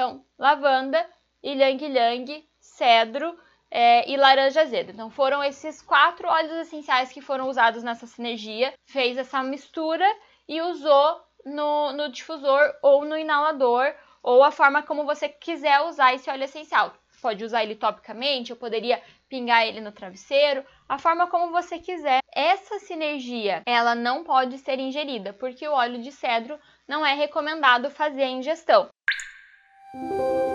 Então, lavanda, ylang-ylang, cedro é, e laranja azeda. Então, foram esses quatro óleos essenciais que foram usados nessa sinergia. Fez essa mistura e usou no, no difusor ou no inalador, ou a forma como você quiser usar esse óleo essencial. Pode usar ele topicamente, eu poderia pingar ele no travesseiro, a forma como você quiser. Essa sinergia, ela não pode ser ingerida, porque o óleo de cedro não é recomendado fazer a ingestão. Música